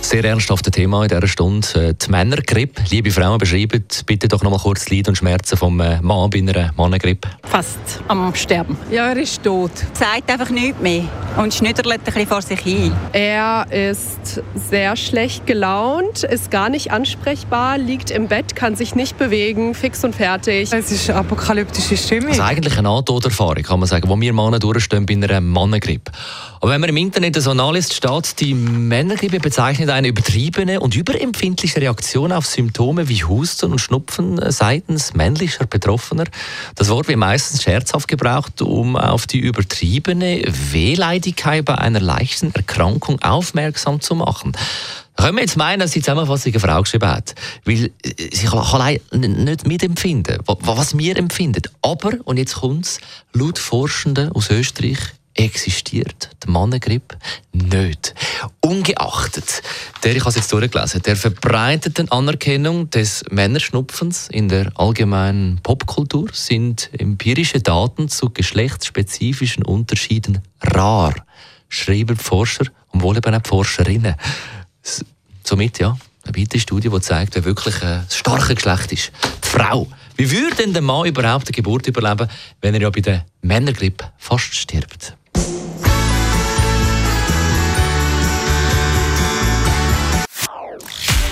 sehr ernsthaften Thema in dieser Stunde. Äh, die Männergrippe. Liebe Frauen, beschreiben bitte doch noch mal kurz die Leid und Schmerzen vom äh, Mann bei einer Mannengrippe. Fast am Sterben. Ja, er ist tot. Sagt einfach nichts mehr und schnüdert ein bisschen vor sich hin. Er ist sehr schlecht gelaunt, ist gar nicht ansprechbar, liegt im Bett, kann sich nicht bewegen, fix und fertig. Es ist eine apokalyptische Stimmung. Also eigentlich eine Nahtoderfahrung, kann man sagen, wo wir Männer durchstehen bei einer Mannengrippe. Aber wenn man im Internet so nachliest, steht, die Männergrippe bezeichnet eine übertriebene und überempfindliche Reaktion auf Symptome wie Husten und Schnupfen seitens männlicher Betroffener. Das Wort wird meistens scherzhaft gebraucht, um auf die übertriebene Wehleidigkeit bei einer leichten Erkrankung aufmerksam zu machen. Können wir jetzt meinen, dass die Zusammenfassung eine Frau geschrieben hat? Weil äh, sie kann nicht mitempfinden, was wir empfinden. Aber, und jetzt kommt es, laut Forschenden aus Österreich existiert die Mannengrippe nicht. Ungeachtet der, ich habe es jetzt durchgelesen, der verbreiteten Anerkennung des Männerschnupfens in der allgemeinen Popkultur sind empirische Daten zu geschlechtsspezifischen Unterschieden rar, schreiben die Forscher und wohl eben auch die Forscherinnen. Somit, ja, eine weitere Studie, die zeigt, wer wirklich ein starkes Geschlecht ist. Die Frau. Wie würde denn der Mann überhaupt eine Geburt überleben, wenn er ja bei der Männergrippe fast stirbt?